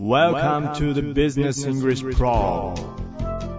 Welcome to the Business English Pro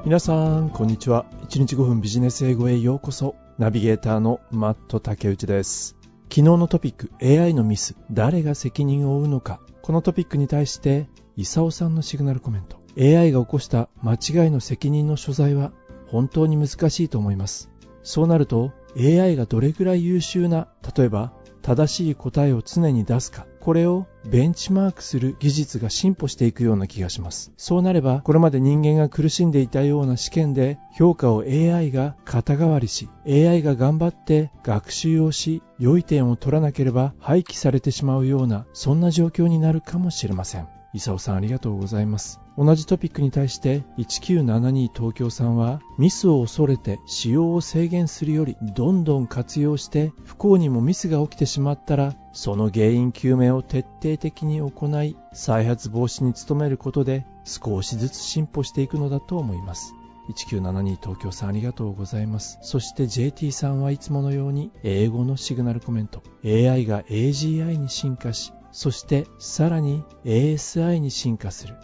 皆さん、こんにちは。1日5分ビジネス英語へようこそ。ナビゲーターのマット竹内です。昨日のトピック、AI のミス、誰が責任を負うのか。このトピックに対して、イサオさんのシグナルコメント。AI が起こした間違いの責任の所在は本当に難しいと思います。そうなると、AI がどれぐらい優秀な、例えば、正しい答えを常に出すか、これをベンチマークする技術が進歩していくような気がします。そうなれば、これまで人間が苦しんでいたような試験で評価を AI が肩代わりし、AI が頑張って学習をし、良い点を取らなければ廃棄されてしまうような、そんな状況になるかもしれません。イサオさんありがとうございます。同じトピックに対して1972東京さんはミスを恐れて使用を制限するよりどんどん活用して不幸にもミスが起きてしまったらその原因究明を徹底的に行い再発防止に努めることで少しずつ進歩していくのだと思います。1972東京さんありがとうございます。そして JT さんはいつものように英語のシグナルコメント AI が AGI に進化しそしてさらに ASI に進化する。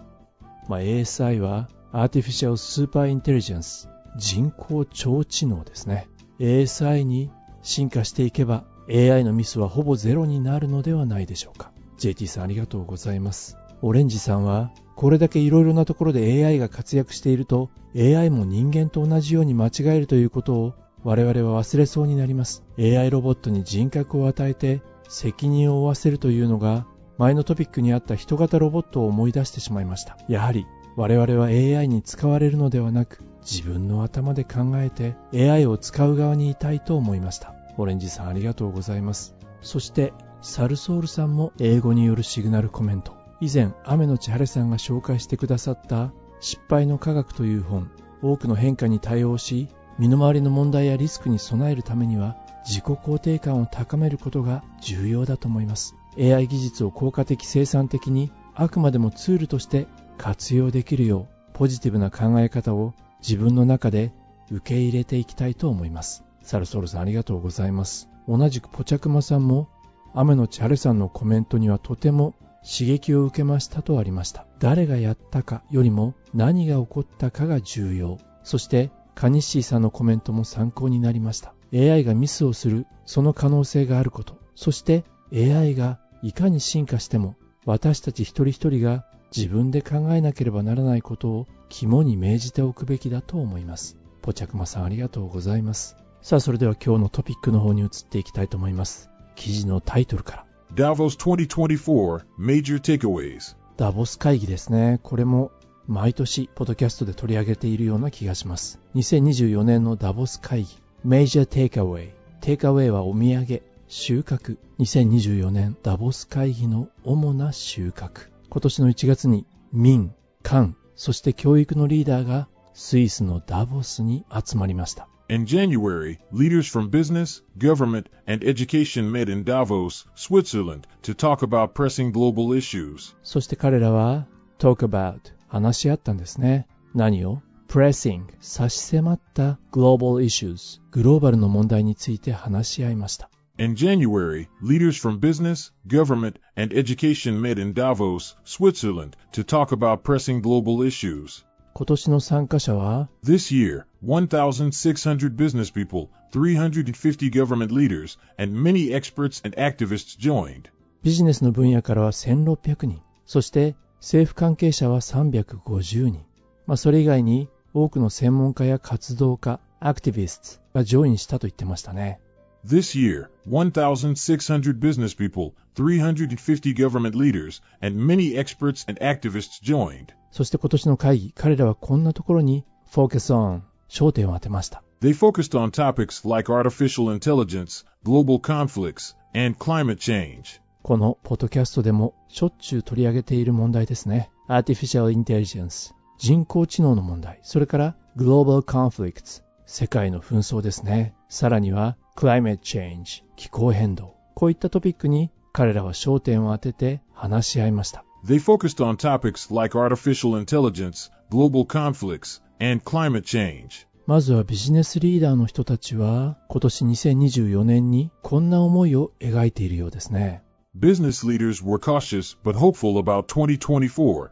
まあ、ASI は Artificial Super Intelligence 人工超知能ですね。ASI に進化していけば AI のミスはほぼゼロになるのではないでしょうか。JT さんありがとうございます。オレンジさんはこれだけいろいろなところで AI が活躍していると AI も人間と同じように間違えるということを我々は忘れそうになります。AI ロボットに人格を与えて責任を負わせるというのが前のトピックにあった人型ロボットを思い出してしまいました。やはり我々は AI に使われるのではなく自分の頭で考えて AI を使う側にいたいと思いました。オレンジさんありがとうございます。そしてサルソールさんも英語によるシグナルコメント。以前雨の千晴さんが紹介してくださった失敗の科学という本。多くの変化に対応し身の回りの問題やリスクに備えるためには自己肯定感を高めることが重要だと思います。AI 技術を効果的生産的にあくまでもツールとして活用できるようポジティブな考え方を自分の中で受け入れていきたいと思います。サルソルさんありがとうございます。同じくポチャクマさんも雨の千晴さんのコメントにはとても刺激を受けましたとありました。誰がやったかよりも何が起こったかが重要。そしてカニッシーさんのコメントも参考になりました。AI がミスをするその可能性があること。そして AI がいかに進化しても私たち一人一人が自分で考えなければならないことを肝に銘じておくべきだと思います。ポチャクマさんありがとうございます。さあそれでは今日のトピックの方に移っていきたいと思います。記事のタイトルから。Davos 2024 Major Takeaways. ダボス会議ですね。これも毎年ポッドキャストで取り上げているような気がします。2024年のダボス会議 Major Takeaway テイクアウェイはお土産収穫2024年ダボス会議の主な収穫今年の1月に民、官、そして教育のリーダーがスイスのダボスに集まりました。In January, leaders from business, government, and education met in Davos, Switzerland, to talk about pressing global issues. そして彼らは talk about 話し合ったんですね。何を pressing 差し迫った global issues グローバルの問題について話し合いました。 In January, leaders from business, government, and education met in Davos, Switzerland, to talk about pressing global issues. 今年の参加者は This year, 1,600 business people, 350 government leaders, and many experts and activists joined. ビジネスの分野からは1600人、そして政府関係者は350人。まあそれ以外に 多くの専門家や活動家、アクティビストがジョインしたと言ってましたね。This year, 1,600 business people, 350 government leaders, and many experts and activists joined. そして今年の会議、彼らはこんなところに focus on 焦点を当てました。They focused on topics like artificial intelligence, global conflicts, and climate change. このポッドキャストでもしょっちゅう取り上げている問題ですね。Artificial Intelligence 人工知能の問題、それから Global Conflicts 世界の紛争ですね。さらには Climate Change 気候変動。こういったトピックに彼らは焦点を当てて話し合いました。They focused on topics like artificial intelligence, global conflicts, and climate change. まずはビジネスリーダーの人たちは今年2024年にこんな思いを描いているようですね。Business leaders were cautious but hopeful about 2024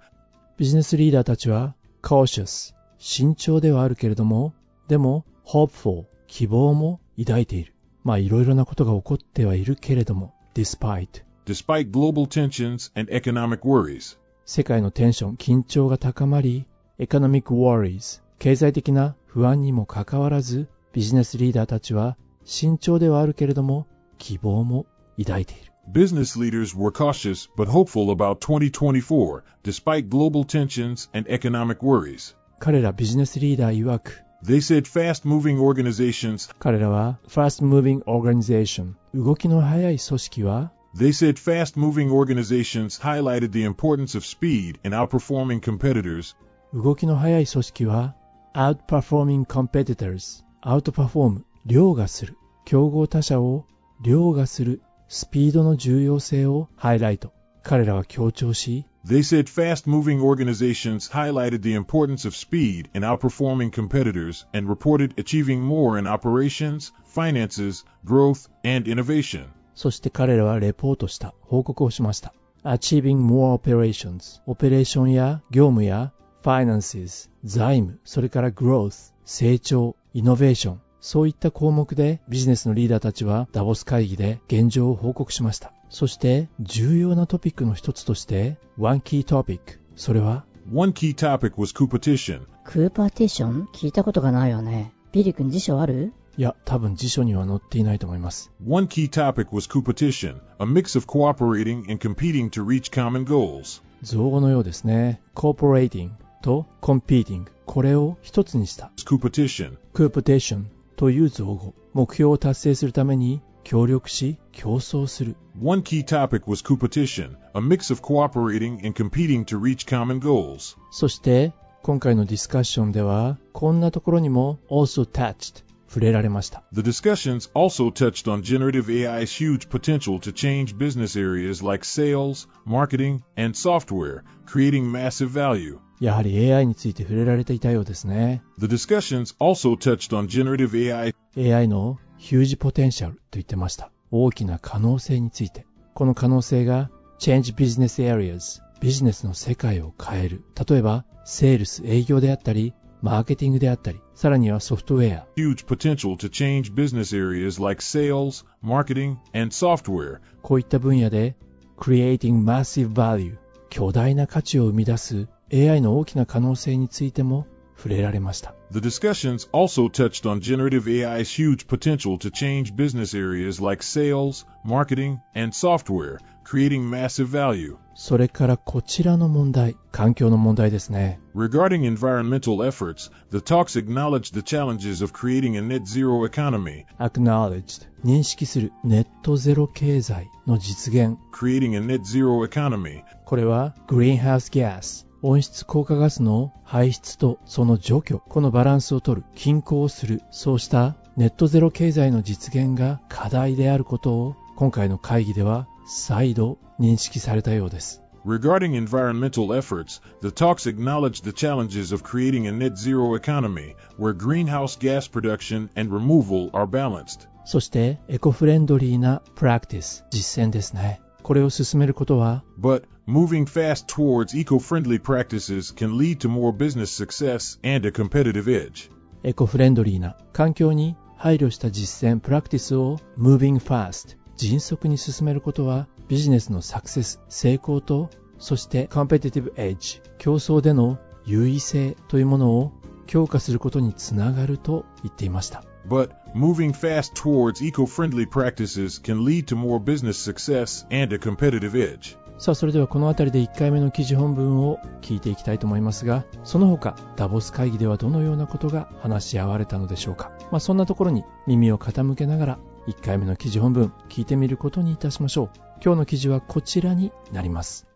ビジネスリーダーたちは cautious 慎重ではあるけれども、でも hopeful 希望も抱いている。まあいろいろなことが起こってはいるけれども、despite Despite global tensions and economic worries, 世界のテンション、緊張が高まり、economic worries 経済的な不安にもかかわらず、ビジネスリーダーたちは慎重ではあるけれども、希望も抱いている。Business leaders were cautious but hopeful about 2024, despite global tensions and economic worries. 彼らビジネスリーダー曰く They said fast moving organizations, 彼らは fast moving organization 動きの速い組織は they said fast moving organizations highlighted the importance of speed in outperforming competitors, 動きの速い組織は outperforming competitors outperform 凌駕する競合他社を凌駕するスピードの重要性をハイライト彼らは強調し They said fast moving organizations highlighted the importance of speed in outperforming competitors and reported achieving more in operations, finances, growth, and innovation. そして彼らはレポートした報告をしました Achieving more operations オペレーションや業務や finances 財務それから growth 成長イノベーション そういった項目でビジネスのリーダーたちはダボス会議で現状を報告しましたそして重要なトピックの一つとして One key topic それは One key topic was competition. クーパーティション聞いたことがないよね。ビリ君辞書あるいや多分辞書には載っていないと思います One key topic was competition, a mix of cooperating and competing to reach common goals. 造語のようですね Cooperating と Competing これを一つにした Competition. クープテーションという造語目標を達成するために協力し競争する One key topic was competition, a mix of cooperating and competing to reach common goals. そして今回のディスカッションではこんなところにも also touched 触れられました The discussions also touched on generative AI's huge potential to change business areas like sales, marketing, and software, creating massive value. やはり AI について触れられていたようですね The discussions also touched on generative AI AI のヒュージポテンシャルと言ってました大きな可能性についてこの可能性が Change Business Areas ビジネスの世界を変える例えばセールス営業であったりマーケティングであったりさらにはソフトウェア huge potential to change business areas like sales, marketing, and software, こういった分野で Creating Massive Value 巨大な価値を生み出す AI の大きな可能性についても触れられました The discussions also touched on generative AI's huge potential to change business areas like sales, marketing, and software, creating massive value. それからこちらの問題環境の問題ですね Regarding environmental efforts, the talks acknowledged the challenges of creating a net zero economy, Acknowledged 認識するネットゼロ経済の実現 creating a net zero economy, これはグリーンハウスギャス 温室効果ガスの排出とその除去このバランスを取る均衡をするそうしたネットゼロ経済の実現が課題であることを今回の会議では再度認識されたようです Regarding environmental efforts, the talks acknowledged the challenges of creating a net zero economy where greenhouse gas production and removal are balanced. そしてエコフレンドリーなプラクティス実践ですねこれを進めることは But moving fast towards eco friendly practices can lead to more business success and a competitive edge. エコフレンドリーな環境に配慮した実践プラクティスを Moving Fast 迅速に進めることはビジネスのサクセス成功とそして Competitive Edge 競争での優位性というものを強化することにつながると言っていました But moving fast towards eco friendly practices can lead to more business success and a competitive edge. さあそれではこの辺りで1回目の記事本文を聞いていきたいと思いますがその他ダボス会議ではどのようなことが話し合われたのでしょうか、まあ、そんなところに耳を傾けながら1回目の記事本文聞いてみることにいたしましょう今日の記事はこちらになります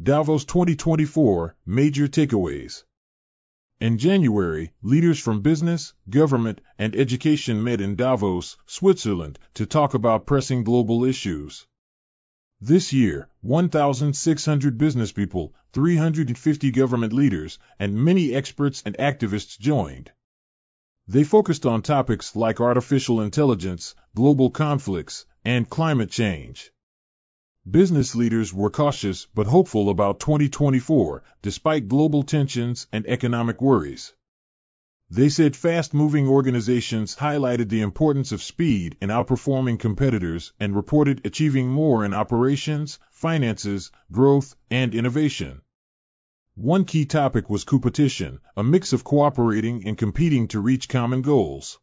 Davos 2024 Major Takeaways. In January, leaders from business, government, and education met in Davos, Switzerland, to talk about pressing global issues. This year, 1,600 business people, 350 government leaders, and many experts and activists joined. They focused on topics like artificial intelligence, global conflicts, and climate change. Business leaders were cautious but hopeful about 2024, despite global tensions and economic worries. They said fast moving organizations highlighted the importance of speed in outperforming competitors and reported achieving more in operations, finances, growth, and innovation. One key topic was competition, a mix of cooperating and competing to reach common goals.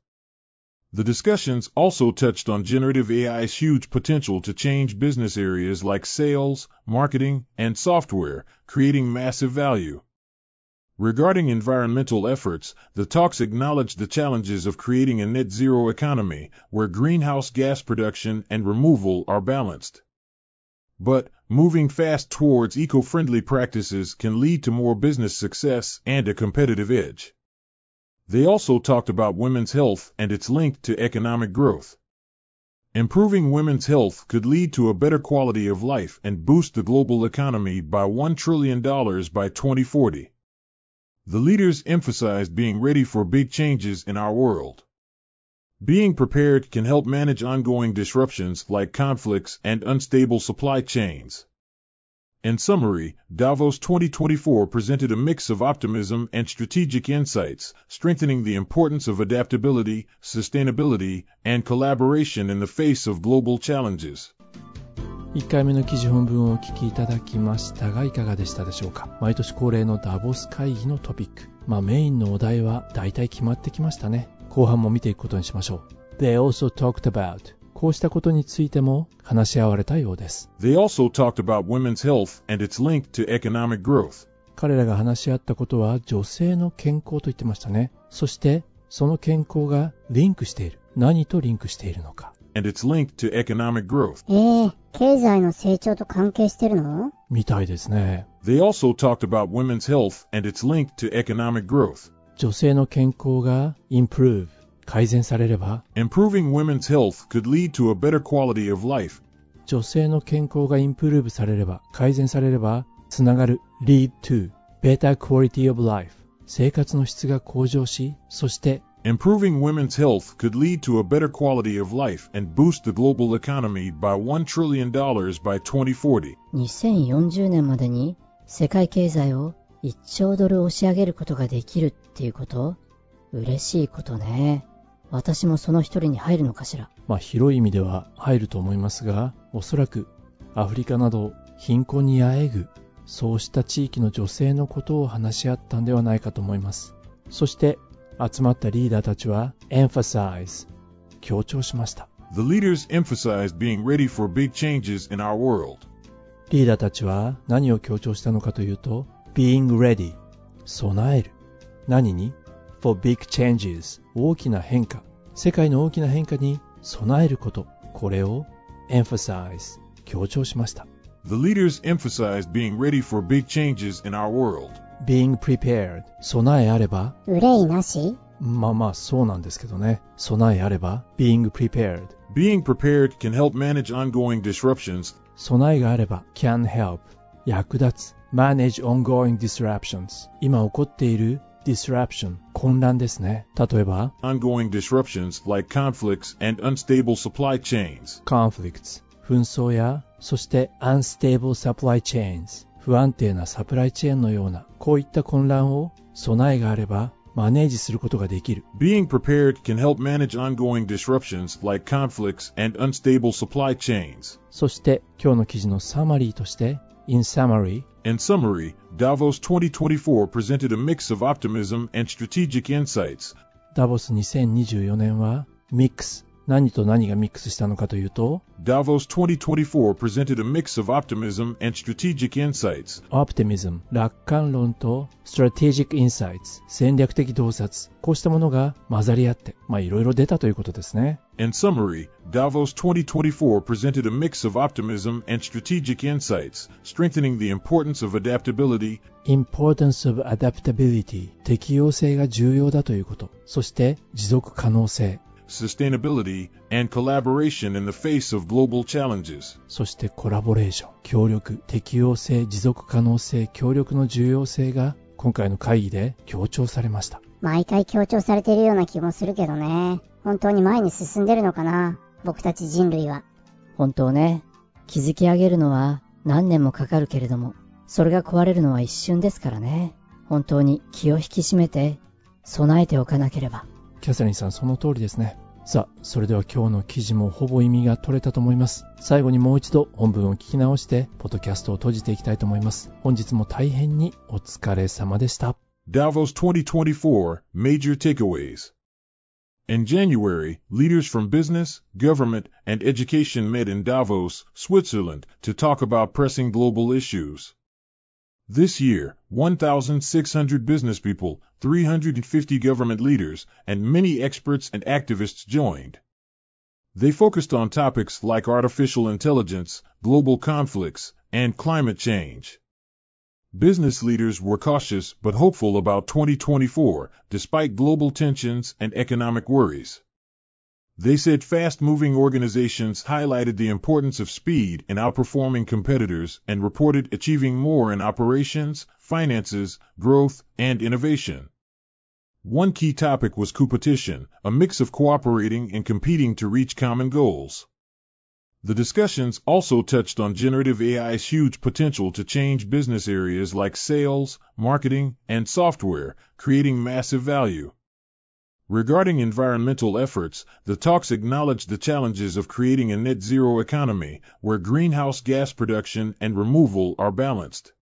The discussions also touched on generative AI's huge potential to change business areas like sales, marketing, and software, creating massive value. Regarding environmental efforts, the talks acknowledged the challenges of creating a net zero economy where greenhouse gas production and removal are balanced. But, moving fast towards eco friendly practices can lead to more business success and a competitive edge. They also talked about women's health and its link to economic growth. Improving women's health could lead to a better quality of life and boost the global economy by $1 trillion by 2040. The leaders emphasized being ready for big changes in our world. Being prepared can help manage ongoing disruptions like conflicts and unstable supply chains. In summary, Davos 2024 presented a mix of optimism and strategic insights, strengthening the importance of adaptability, sustainability, and collaboration in the face of global challenges. 1回目の記事本文をお聞きいただきましたがいかがでしたでしょうか？毎年恒例のダボス会議のトピックまあメインのお題は大体決まってきましたね後半も見ていくことにしましょう They also talked about こうしたことについても話し合われたようです。They also talked about women's health and its link to economic growth. 彼らが話し合ったことは女性の健康と言ってましたね。そしてその健康がリンクしている。何とリンクしているのか。And it's linked to economic growth. えー、経済の成長と関係してるのみたいですね。They also talked about women's health and its link to economic growth. 女性の健康が improve 改善されれば Improving women's health could lead to a better quality of life. 女性の健康がインプルーブされれば改善されればつながる lead to better quality of life 生活の質が向上しそして Improving women's health could lead to a better quality of life and boost the global economy by $1 trillion by 2040. 2040年までに世界経済を1兆ドル押し上げることができるっていうこと？嬉しいことね。私もその一人に入るのかしら？まあ広い意味では入ると思いますが、おそらくアフリカなど貧困にあえぐ、そうした地域の女性のことを話し合ったんではないかと思います。そして集まったリーダーたちは emphasize 強調しました。The leaders emphasized being ready for big changes in our world. リーダーたちは何を強調したのかというと being ready 備える何に for big changes 大きな変化世界の大きな変化に備えることこれを emphasize 強調しました The leaders emphasized being ready for big changes in our world. being prepared 備えあれば憂いなしまあまあそうなんですけどね備えあれば being prepared Being prepared can help manage ongoing disruptions. 備えがあれば can help 役立つ manage ongoing disruptions 今起こっている disruption 混乱ですね。例えば ongoing disruptions like conflicts and unstable supply chains. conflicts 紛争やそして unstable supply chains 不安定なサプライチェーンのようなこういった混乱を備えがあればマネージすることができる。Being prepared can help manage ongoing disruptions like conflicts and unstable supply chains. そして今日の記事のサマリーとして In summary, In summary, Davos 2024 presented a mix of optimism and strategic insights. ダボス2024年はミックス何と何がミックスしたのかというと Davos 2024 presented a mix of optimism and strategic insights. Optimism 楽観論と Strategic Insights 戦略的洞察こうしたものが混ざり合ってまあいろいろ出たということですね In summary, Davos 2024 presented a mix of optimism and strategic insights, strengthening the importance of adaptability, Importance of Adaptability 適応性が重要だということそして持続可能性 sustainability, and collaboration in the face of global challenges. そしてコラボレーション協力適応性持続可能性協力の重要性が今回の会議で強調されました毎回強調されているような気もするけどね。本当に前に進んでるのかな？僕たち人類は。本当ね。築き上げるのは何年もかかるけれども、それが壊れるのは一瞬ですからね。本当に気を引き締めて備えておかなければ。キャサリンさん、その通りですね。さあ、それでは今日の記事もほぼ意味が取れたと思います。最後にもう一度本文を聞き直して、ポッドキャストを閉じていきたいと思います。本日も大変にお疲れ様でした。Davos 2024 Major Takeaways In January, leaders from business, government, and education met in Davos, Switzerland, to talk about pressing global issues. This year, 1,600 business people, 350 government leaders, and many experts and activists joined. They focused on topics like artificial intelligence, global conflicts, and climate change. Business leaders were cautious but hopeful about 2024, despite global tensions and economic worries. They said fast-moving organizations highlighted the importance of speed in outperforming competitors and reported achieving more in operations, finances, growth, and innovation. One key topic was competition, a mix of cooperating and competing to reach common goals. The discussions also touched on generative AI's huge potential to change business areas like sales, marketing, and software, creating massive value. Regarding environmental efforts, the talks acknowledged the challenges of creating a net zero economy where greenhouse gas production and removal are balanced.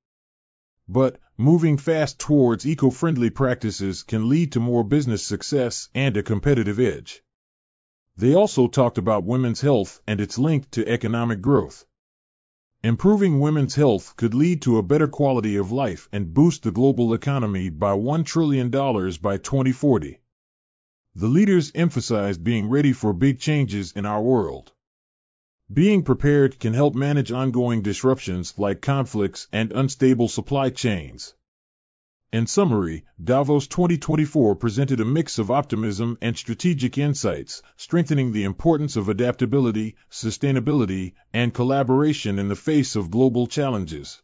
But moving fast towards eco friendly practices can lead to more business success and a competitive edge. They also talked about women's health and its link to economic growth. Improving women's health could lead to a better quality of life and boost the global economy by $1 trillion by 2040. The leaders emphasized being ready for big changes in our world. Being prepared can help manage ongoing disruptions like conflicts and unstable supply chains. In summary, Davos 2024 presented a mix of optimism and strategic insights, strengthening the importance of adaptability, sustainability, and collaboration in the face of global challenges.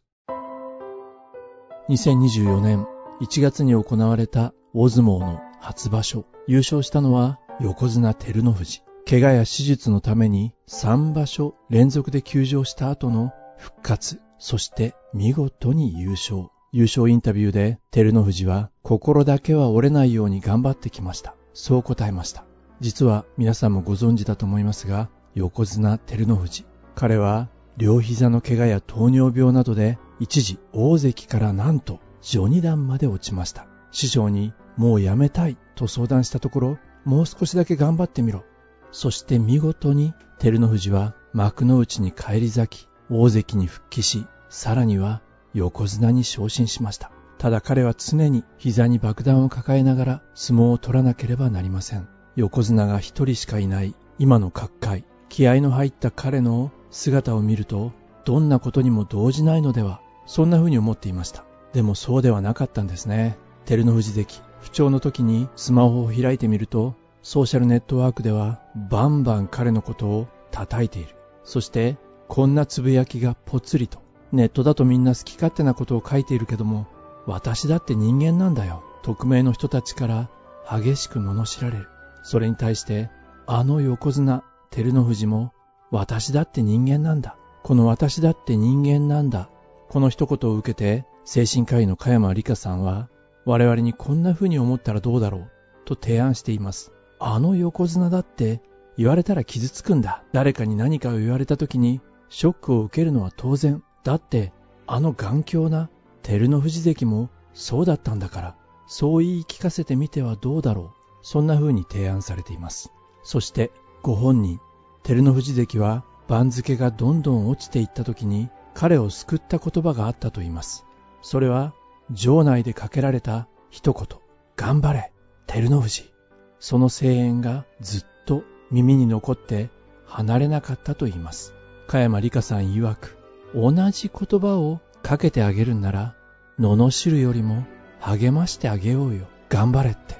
2024年1月に行われた大相撲の 初場所。優勝したのは横綱照ノ富士。怪我や手術のために3場所連続で休場した後の復活、そして見事に優勝。優勝インタビューで照ノ富士は心だけは折れないように頑張ってきました。そう答えました。実は皆さんもご存知だと思いますが、横綱照ノ富士。彼は両膝の怪我や糖尿病などで一時大関からなんと序二段まで落ちました。師匠にもうやめたいと相談したところ、もう少しだけ頑張ってみろ。そして見事に照ノ富士は幕の内に返り咲き、大関に復帰し、さらには横綱に昇進しました。ただ彼は常に膝に爆弾を抱えながら相撲を取らなければなりません。横綱が一人しかいない今の角界、気合の入った彼の姿を見ると、どんなことにも動じないのでは、そんな風に思っていました。でもそうではなかったんですね。照ノ富士関、不調の時にスマホを開いてみると、ソーシャルネットワークではバンバン彼のことを叩いている。そして、こんなつぶやきがぽつりと。ネットだとみんな好き勝手なことを書いているけども、私だって人間なんだよ。匿名の人たちから激しく罵られる。それに対して、あの横綱、照ノ富士も、私だって人間なんだ。この私だって人間なんだ。この一言を受けて、精神科医の加山里香さんは、我々にこんな風に思ったらどうだろう、と提案しています。あの横綱だって言われたら傷つくんだ。誰かに何かを言われた時にショックを受けるのは当然。だってあの頑強な照ノ富士関もそうだったんだから、そう言い聞かせてみてはどうだろう。そんな風に提案されています。そしてご本人、照ノ富士関は番付がどんどん落ちていった時に彼を救った言葉があったと言います。それは場内でかけられた一言、頑張れ、照ノ富士。その声援がずっと耳に残って離れなかったと言います。加山里香さん曰く、同じ言葉をかけてあげるんなら、罵るよりも励ましてあげようよ。頑張れって。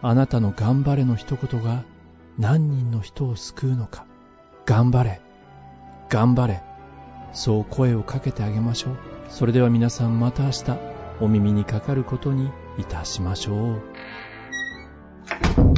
あなたの頑張れの一言が何人の人を救うのか。頑張れ。頑張れ。そう声をかけてあげましょう。それでは皆さんまた明日お耳にかかることにいたしましょう。